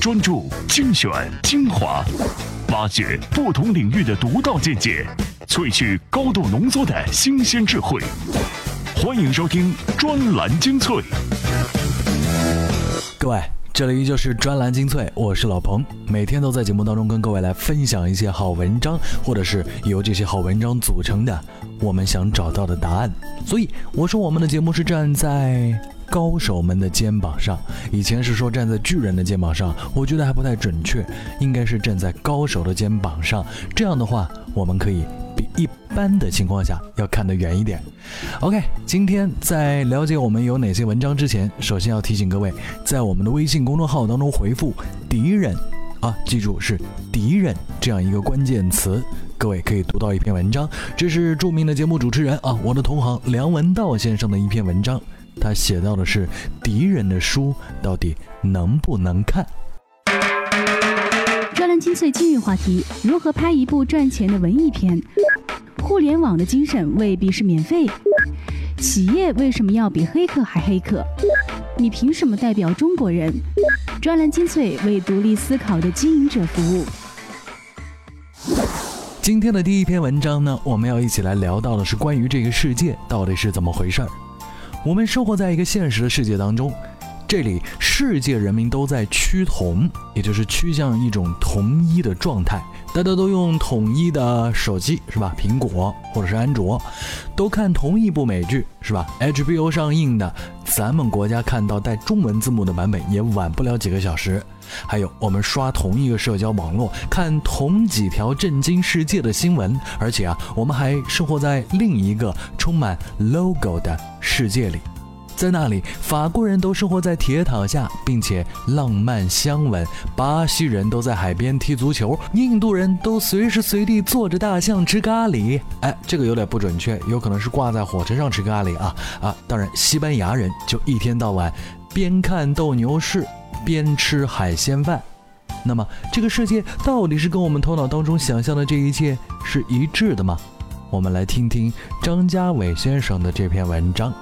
专注精选精华，挖掘不同领域的独到见解，萃取高度浓缩的新鲜智慧。欢迎收听专栏精粹。各位，这里依旧是专栏精粹，我是老彭，每天都在节目当中跟各位来分享一些好文章，或者是由这些好文章组成的我们想找到的答案。所以我说我们的节目是站在高手们的肩膀上，以前是说站在巨人的肩膀上，我觉得还不太准确，应该是站在高手的肩膀上。这样的话，我们可以比一般的情况下要看得远一点。OK，今天在了解我们有哪些文章之前，首先要提醒各位，在我们的微信公众号当中回复“敌人”啊，记住是“敌人”这样一个关键词，各位可以读到一篇文章。这是著名的节目主持人啊，我的同行梁文道先生的一篇文章，他写到的是敌人的书到底能不能看。专栏精粹今日话题：如何拍一部赚钱的文艺片？互联网的精神未必是免费。企业为什么要比黑客还黑客？你凭什么代表中国人？专栏精粹为独立思考的经营者服务。今天的第一篇文章呢，我们要一起来聊到的是关于这个世界到底是怎么回事儿。我们生活在一个现实的世界当中，这里世界人民都在趋同，也就是趋向一种统一的状态。大家都用统一的手机是吧？苹果或者是安卓，都看同一部美剧是吧？HBO 上映的，咱们国家看到带中文字幕的版本也晚不了几个小时。还有我们刷同一个社交网络，看同几条震惊世界的新闻，而且啊，我们还生活在另一个充满 logo 的世界里。在那里，法国人都生活在铁塔下，并且浪漫相吻；巴西人都在海边踢足球；印度人都随时随地坐着大象吃咖喱。哎，这个有点不准确，有可能是挂在火车上吃咖喱啊啊！当然，西班牙人就一天到晚边看斗牛士边吃海鲜饭。那么，这个世界到底是跟我们头脑当中想象的这一切是一致的吗？我们来听听张家伟先生的这篇文章。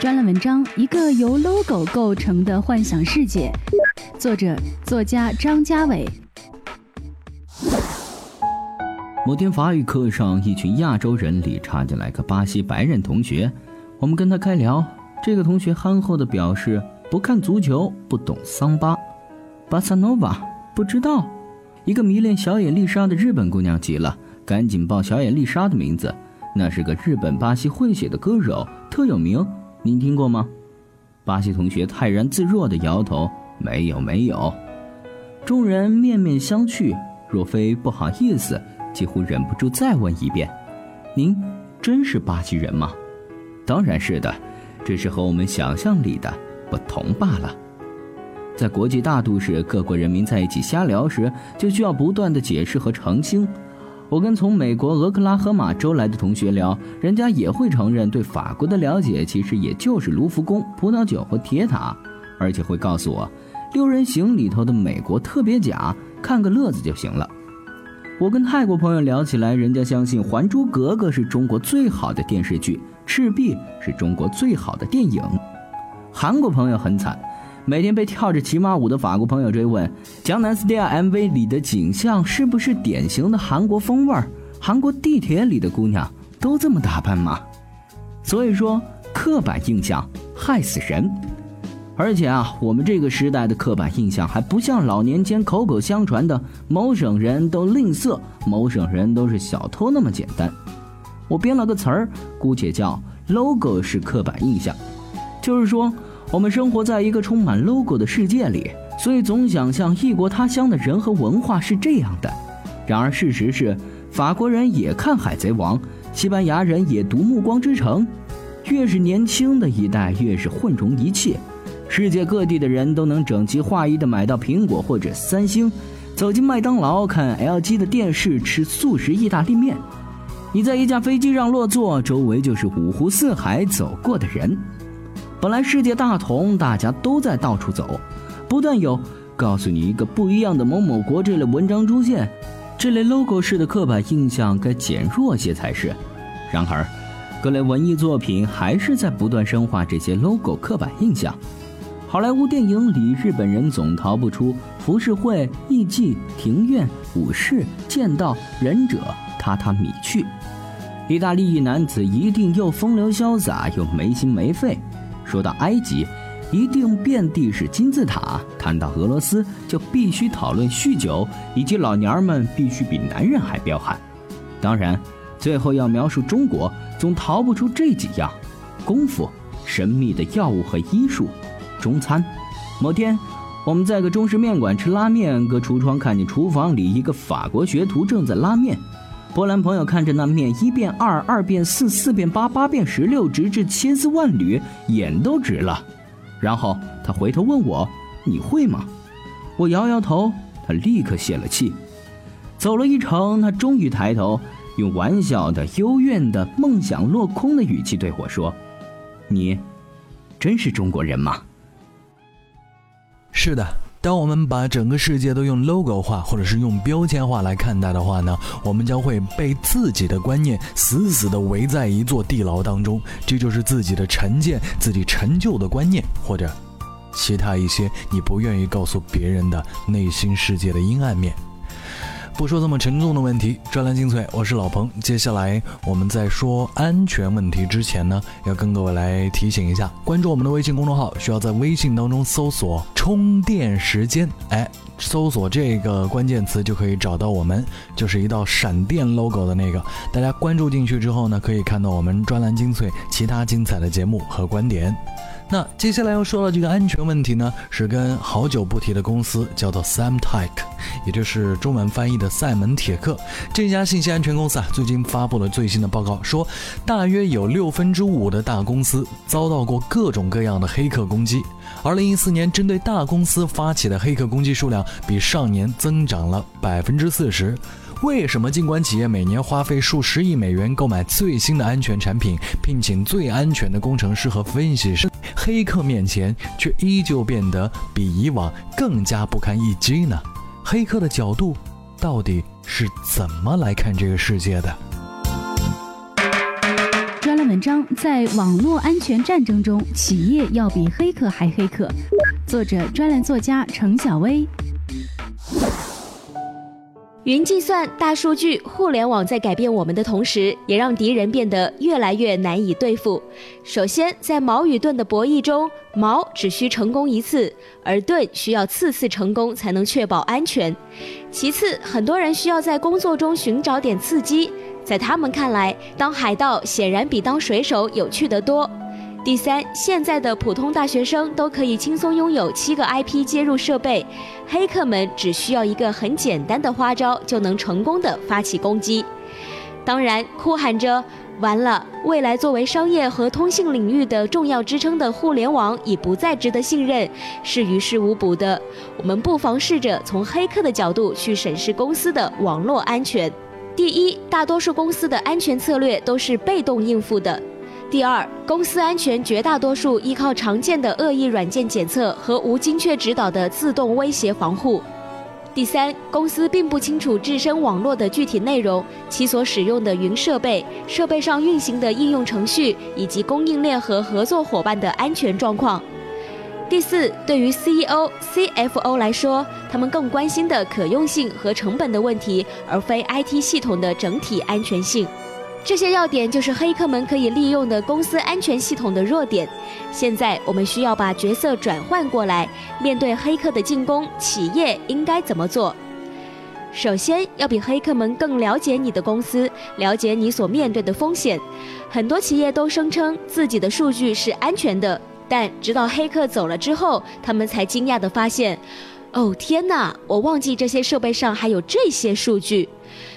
专栏文章：一个由 logo 构成的幻想世界，作者作家张家伟。某天法语课上，一群亚洲人里插进来个巴西白人同学，我们跟他开聊。这个同学憨厚的表示不看足球，不懂桑巴，巴萨诺瓦不知道。一个迷恋小野丽莎的日本姑娘急了，赶紧报小野丽莎的名字，那是个日本巴西混血的歌手，特有名。您听过吗？巴西同学泰然自若地摇头，没有，没有。众人面面相觑，若非不好意思，几乎忍不住再问一遍：“您真是巴西人吗？”“当然是的，只是和我们想象里的不同罢了。”在国际大都市，各国人民在一起瞎聊时，就需要不断的解释和澄清。我跟从美国俄克拉荷马州来的同学聊，人家也会承认对法国的了解其实也就是卢浮宫、葡萄酒和铁塔，而且会告诉我，《六人行》里头的美国特别假，看个乐子就行了。我跟泰国朋友聊起来，人家相信《还珠格格》是中国最好的电视剧，《赤壁》是中国最好的电影。韩国朋友很惨。每天被跳着骑马舞的法国朋友追问，《江南 Style》MV 里的景象是不是典型的韩国风味儿？韩国地铁里的姑娘都这么打扮吗？所以说，刻板印象害死人。而且啊，我们这个时代的刻板印象还不像老年间口口相传的某省人都吝啬，某省人都是小偷那么简单。我编了个词儿，姑且叫 “logo 是刻板印象”，就是说。我们生活在一个充满 logo 的世界里，所以总想象异国他乡的人和文化是这样的。然而事实是，法国人也看《海贼王》，西班牙人也读《暮光之城》。越是年轻的一代，越是混融一切。世界各地的人都能整齐划一地买到苹果或者三星，走进麦当劳看 LG 的电视，吃素食意大利面。你在一架飞机上落座，周围就是五湖四海走过的人。本来世界大同，大家都在到处走，不断有告诉你一个不一样的某某国这类文章出现，这类 logo 式的刻板印象该减弱些才是。然而，各类文艺作品还是在不断深化这些 logo 刻板印象。好莱坞电影里，日本人总逃不出浮世绘、艺伎、庭院、武士、剑道、忍者、榻榻米去。意大利一男子一定又风流潇洒又没心没肺。说到埃及，一定遍地是金字塔；谈到俄罗斯，就必须讨论酗酒，以及老娘们必须比男人还彪悍。当然，最后要描述中国，总逃不出这几样：功夫、神秘的药物和医术、中餐。某天，我们在个中式面馆吃拉面，隔橱窗看见厨房里一个法国学徒正在拉面。波兰朋友看着那面一变二，二变四，四变八，八变十六，直至千丝万缕，眼都直了。然后他回头问我：“你会吗？”我摇摇头，他立刻泄了气。走了一程，他终于抬头，用玩笑的、幽怨的、梦想落空的语气对我说：“你，真是中国人吗？”是的。当我们把整个世界都用 logo 化或者是用标签化来看待的话呢，我们将会被自己的观念死死的围在一座地牢当中。这就是自己的成见、自己陈旧的观念，或者其他一些你不愿意告诉别人的内心世界的阴暗面。不说这么沉重的问题，专栏精粹，我是老彭。接下来我们在说安全问题之前呢，要跟各位来提醒一下，关注我们的微信公众号，需要在微信当中搜索“充电时间”，哎，搜索这个关键词就可以找到我们，就是一道闪电 logo 的那个。大家关注进去之后呢，可以看到我们专栏精粹其他精彩的节目和观点。那接下来要说的这个安全问题呢，是跟好久不提的公司叫做 Samtec，也就是中文翻译的赛门铁克这家信息安全公司啊，最近发布了最新的报告，说大约有六分之五的大公司遭到过各种各样的黑客攻击。二零一四年针对大公司发起的黑客攻击数量比上年增长了百分之四十。为什么尽管企业每年花费数十亿美元购买最新的安全产品，聘请最安全的工程师和分析师，黑客面前却依旧变得比以往更加不堪一击呢？黑客的角度到底是怎么来看这个世界的？专栏文章在网络安全战争中，企业要比黑客还黑客。作者：专栏作家程小薇。云计算、大数据、互联网在改变我们的同时，也让敌人变得越来越难以对付。首先，在矛与盾的博弈中，矛只需成功一次，而盾需要次次成功才能确保安全。其次，很多人需要在工作中寻找点刺激，在他们看来，当海盗显然比当水手有趣得多。第三，现在的普通大学生都可以轻松拥有七个 IP 接入设备，黑客们只需要一个很简单的花招就能成功的发起攻击。当然，哭喊着完了，未来作为商业和通信领域的重要支撑的互联网已不再值得信任，是于事无补的。我们不妨试着从黑客的角度去审视公司的网络安全。第一，大多数公司的安全策略都是被动应付的。第二，公司安全绝大多数依靠常见的恶意软件检测和无精确指导的自动威胁防护。第三，公司并不清楚自身网络的具体内容、其所使用的云设备、设备上运行的应用程序以及供应链和合作伙伴的安全状况。第四，对于 CEO、CFO 来说，他们更关心的可用性和成本的问题，而非 IT 系统的整体安全性。这些要点就是黑客们可以利用的公司安全系统的弱点。现在我们需要把角色转换过来，面对黑客的进攻，企业应该怎么做？首先要比黑客们更了解你的公司，了解你所面对的风险。很多企业都声称自己的数据是安全的，但直到黑客走了之后，他们才惊讶地发现：哦天哪，我忘记这些设备上还有这些数据。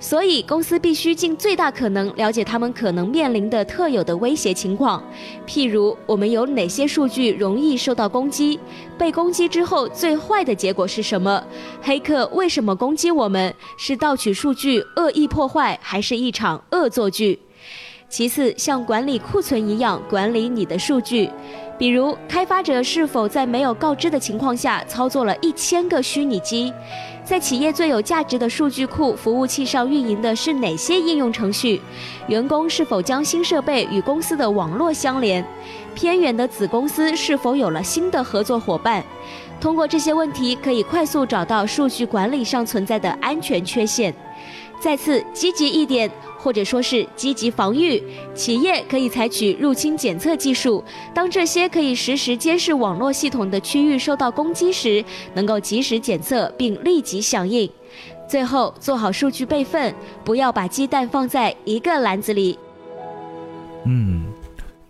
所以，公司必须尽最大可能了解他们可能面临的特有的威胁情况，譬如我们有哪些数据容易受到攻击，被攻击之后最坏的结果是什么？黑客为什么攻击我们？是盗取数据、恶意破坏，还是一场恶作剧？其次，像管理库存一样管理你的数据，比如开发者是否在没有告知的情况下操作了一千个虚拟机，在企业最有价值的数据库服务器上运营的是哪些应用程序，员工是否将新设备与公司的网络相连，偏远的子公司是否有了新的合作伙伴。通过这些问题，可以快速找到数据管理上存在的安全缺陷。再次积极一点，或者说是积极防御，企业可以采取入侵检测技术。当这些可以实时监视网络系统的区域受到攻击时，能够及时检测并立即响应。最后，做好数据备份，不要把鸡蛋放在一个篮子里。嗯，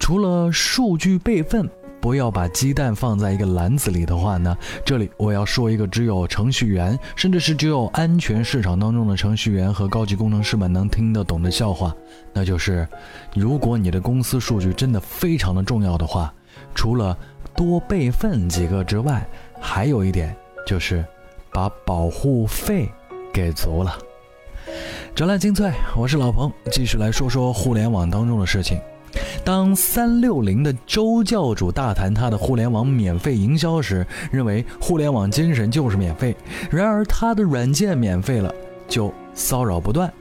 除了数据备份。不要把鸡蛋放在一个篮子里的话呢，这里我要说一个只有程序员，甚至是只有安全市场当中的程序员和高级工程师们能听得懂的笑话，那就是，如果你的公司数据真的非常的重要的话，除了多备份几个之外，还有一点就是，把保护费给足了。展览精粹，我是老彭，继续来说说互联网当中的事情。当三六零的周教主大谈他的互联网免费营销时，认为互联网精神就是免费。然而他的软件免费了，就骚扰不断。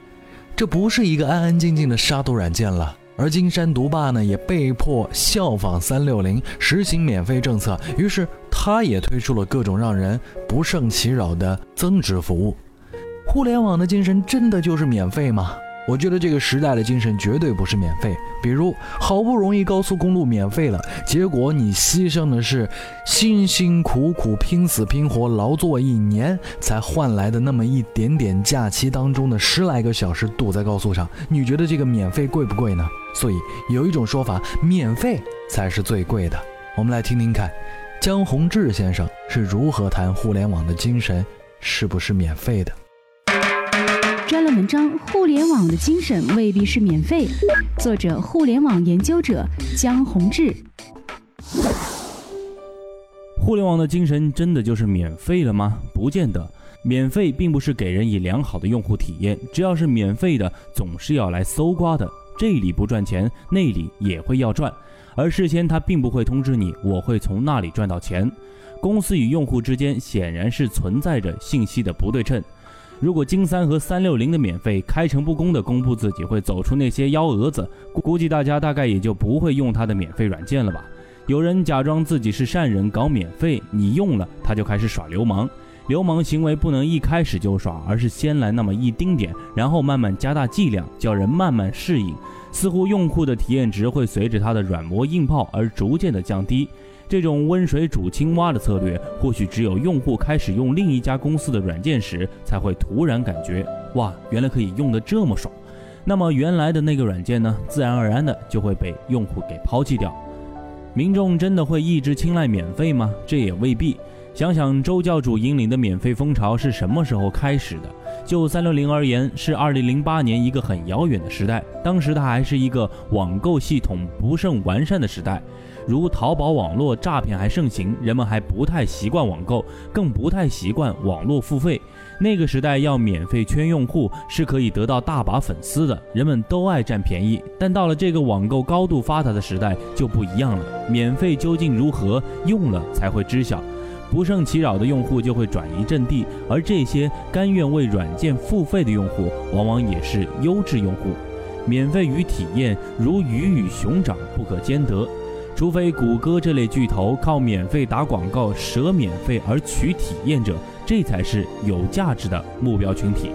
这不是一个安安静静的杀毒软件了。而金山毒霸呢，也被迫效仿三六零实行免费政策，于是他也推出了各种让人不胜其扰的增值服务。互联网的精神真的就是免费吗？我觉得这个时代的精神绝对不是免费。比如，好不容易高速公路免费了，结果你牺牲的是辛辛苦苦、拼死拼活劳作一年才换来的那么一点点假期当中的十来个小时堵在高速上。你觉得这个免费贵不贵呢？所以有一种说法，免费才是最贵的。我们来听听看，江宏志先生是如何谈互联网的精神是不是免费的。专栏文章：互联网的精神未必是免费。作者：互联网研究者江宏志。互联网的精神真的就是免费了吗？不见得。免费并不是给人以良好的用户体验。只要是免费的，总是要来搜刮的。这里不赚钱，那里也会要赚。而事先他并不会通知你，我会从那里赚到钱。公司与用户之间显然是存在着信息的不对称。如果金三和三六零的免费开诚布公地公布自己会走出那些幺蛾子，估计大家大概也就不会用他的免费软件了吧？有人假装自己是善人搞免费，你用了他就开始耍流氓。流氓行为不能一开始就耍，而是先来那么一丁点，然后慢慢加大剂量，叫人慢慢适应。似乎用户的体验值会随着他的软磨硬泡而逐渐的降低。这种温水煮青蛙的策略，或许只有用户开始用另一家公司的软件时，才会突然感觉，哇，原来可以用得这么爽。那么原来的那个软件呢，自然而然的就会被用户给抛弃掉。民众真的会一直青睐免费吗？这也未必。想想周教主引领的免费风潮是什么时候开始的？就三六零而言，是二零零八年一个很遥远的时代，当时它还是一个网购系统不甚完善的时代。如淘宝网络诈骗还盛行，人们还不太习惯网购，更不太习惯网络付费。那个时代要免费圈用户是可以得到大把粉丝的，人们都爱占便宜。但到了这个网购高度发达的时代就不一样了，免费究竟如何用了才会知晓。不胜其扰的用户就会转移阵地，而这些甘愿为软件付费的用户，往往也是优质用户。免费与体验如鱼与熊掌，不可兼得。除非谷歌这类巨头靠免费打广告舍免费而取体验者，这才是有价值的目标群体。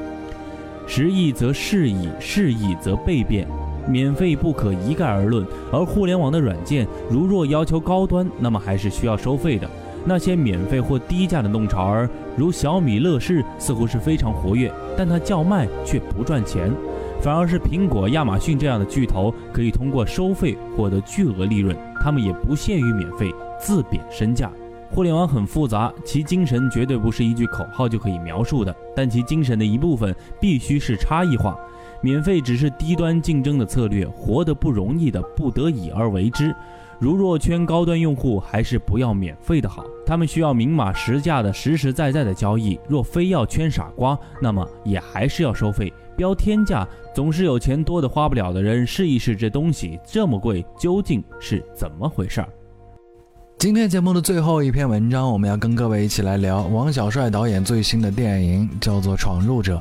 时易则事易，事易则备变，免费不可一概而论。而互联网的软件，如若要求高端，那么还是需要收费的。那些免费或低价的弄潮儿，如小米、乐视，似乎是非常活跃，但它叫卖却不赚钱。反而是苹果、亚马逊这样的巨头可以通过收费获得巨额利润，他们也不屑于免费，自贬身价。互联网很复杂，其精神绝对不是一句口号就可以描述的，但其精神的一部分必须是差异化。免费只是低端竞争的策略，活得不容易的不得已而为之。如若圈高端用户，还是不要免费的好。他们需要明码实价的、实实在在的交易。若非要圈傻瓜，那么也还是要收费，标天价。总是有钱多的花不了的人，试一试这东西这么贵，究竟是怎么回事儿？今天节目的最后一篇文章，我们要跟各位一起来聊王小帅导演最新的电影，叫做《闯入者》。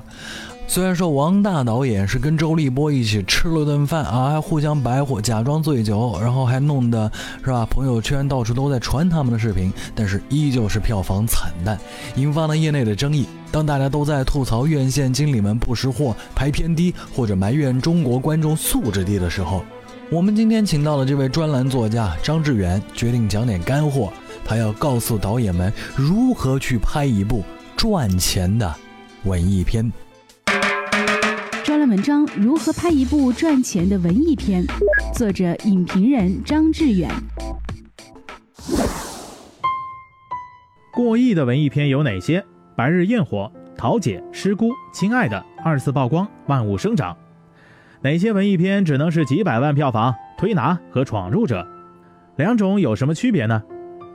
虽然说王大导演是跟周立波一起吃了顿饭啊，还互相白活，假装醉酒，然后还弄得是吧？朋友圈到处都在传他们的视频，但是依旧是票房惨淡，引发了业内的争议。当大家都在吐槽院线经理们不识货、排片低，或者埋怨中国观众素质低的时候，我们今天请到了这位专栏作家张志远，决定讲点干货。他要告诉导演们如何去拍一部赚钱的文艺片。文章如何拍一部赚钱的文艺片？作者：影评人张志远。过亿的文艺片有哪些？《白日焰火》《桃姐》《师姑》《亲爱的》二次曝光《万物生长》。哪些文艺片只能是几百万票房？《推拿》和《闯入者》。两种有什么区别呢？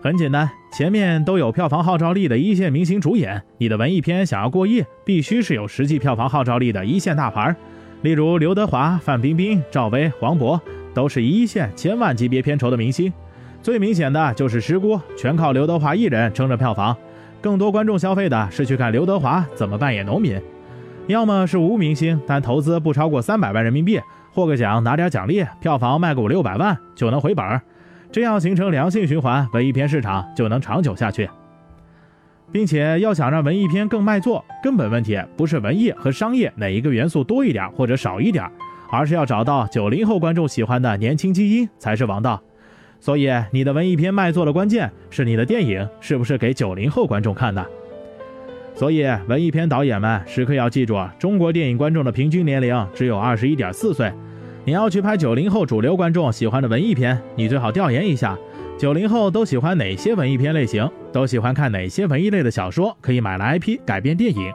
很简单，前面都有票房号召力的一线明星主演，你的文艺片想要过亿，必须是有实际票房号召力的一线大牌。例如刘德华、范冰冰、赵薇、黄渤，都是一线千万级别片酬的明星。最明显的就是《师姑》，全靠刘德华一人撑着票房。更多观众消费的是去看刘德华怎么扮演农民。要么是无明星，但投资不超过三百万人民币，获个奖拿点奖励，票房卖个五六百万就能回本。这样形成良性循环，文艺片市场就能长久下去。并且要想让文艺片更卖座，根本问题不是文艺和商业哪一个元素多一点或者少一点，而是要找到九零后观众喜欢的年轻基因才是王道。所以，你的文艺片卖座的关键是你的电影是不是给九零后观众看的。所以，文艺片导演们时刻要记住，中国电影观众的平均年龄只有二十一点四岁。你要去拍九零后主流观众喜欢的文艺片，你最好调研一下。九零后都喜欢哪些文艺片类型？都喜欢看哪些文艺类的小说？可以买了 IP 改编电影。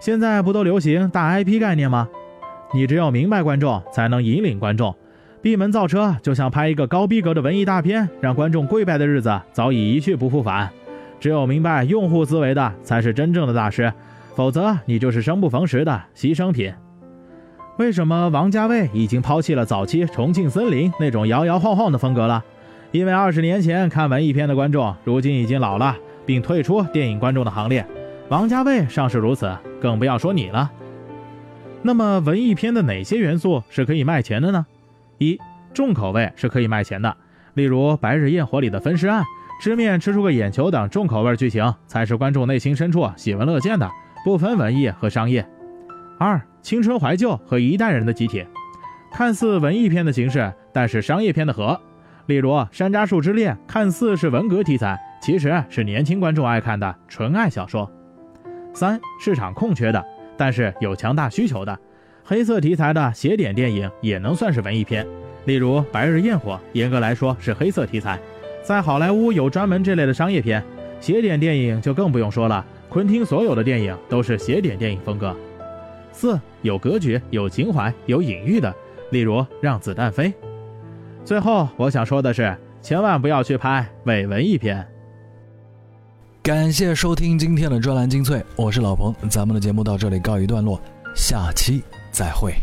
现在不都流行大 IP 概念吗？你只有明白观众，才能引领观众。闭门造车就像拍一个高逼格的文艺大片，让观众跪拜的日子早已一去不复返。只有明白用户思维的，才是真正的大师。否则，你就是生不逢时的牺牲品。为什么王家卫已经抛弃了早期《重庆森林》那种摇摇晃晃的风格了？因为二十年前看文艺片的观众，如今已经老了，并退出电影观众的行列。王家卫尚是如此，更不要说你了。那么，文艺片的哪些元素是可以卖钱的呢？一，重口味是可以卖钱的，例如《白日焰火》里的分尸案，吃面吃出个眼球等重口味剧情，才是观众内心深处喜闻乐见的，不分文艺和商业。二，青春怀旧和一代人的集体，看似文艺片的形式，但是商业片的核。例如《山楂树之恋》，看似是文革题材，其实是年轻观众爱看的纯爱小说。三、市场空缺的，但是有强大需求的，黑色题材的邪典电影也能算是文艺片。例如《白日焰火》，严格来说是黑色题材，在好莱坞有专门这类的商业片。邪典电影就更不用说了，昆汀所有的电影都是邪典电影风格。四、有格局、有情怀、有隐喻的，例如《让子弹飞》。最后，我想说的是，千万不要去拍伪文艺片。感谢收听今天的专栏精粹，我是老彭，咱们的节目到这里告一段落，下期再会。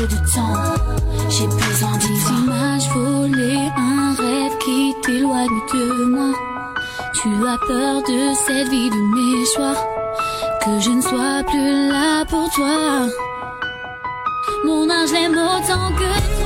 J'ai besoin d'y images volées, un rêve qui t'éloigne de moi. Tu as peur de cette vie de mes choix, que je ne sois plus là pour toi. Mon âge l'aime autant que.